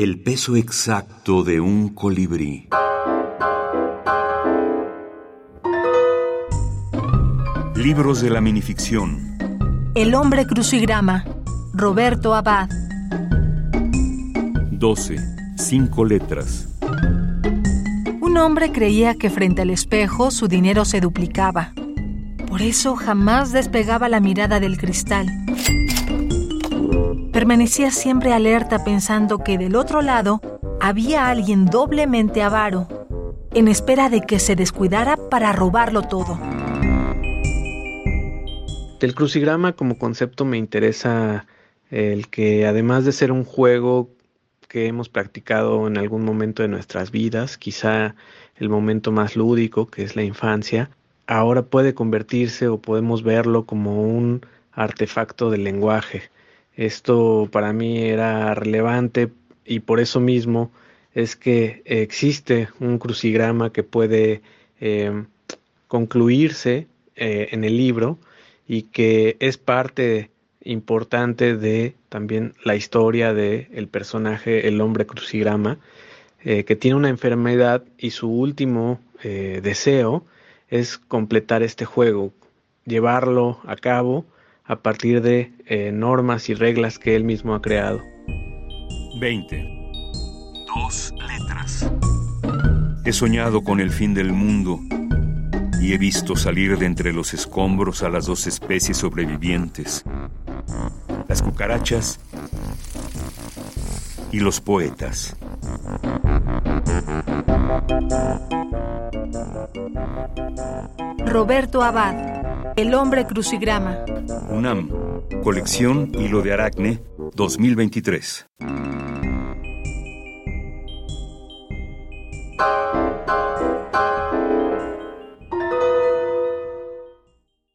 El peso exacto de un colibrí. Libros de la minificción. El hombre crucigrama. Roberto Abad. 12. Cinco letras. Un hombre creía que frente al espejo su dinero se duplicaba. Por eso jamás despegaba la mirada del cristal. Permanecía siempre alerta pensando que del otro lado había alguien doblemente avaro, en espera de que se descuidara para robarlo todo. Del crucigrama como concepto me interesa el que además de ser un juego que hemos practicado en algún momento de nuestras vidas, quizá el momento más lúdico que es la infancia, ahora puede convertirse o podemos verlo como un artefacto del lenguaje. Esto para mí era relevante y por eso mismo es que existe un crucigrama que puede eh, concluirse eh, en el libro y que es parte importante de también la historia del el personaje el hombre crucigrama eh, que tiene una enfermedad y su último deseo es completar este juego llevarlo a cabo a partir de eh, normas y reglas que él mismo ha creado. 20 dos letras. He soñado con el fin del mundo y he visto salir de entre los escombros a las dos especies sobrevivientes, las cucarachas y los poetas. Roberto Abad, El hombre crucigrama. UNAM, colección Hilo de Aracne 2023.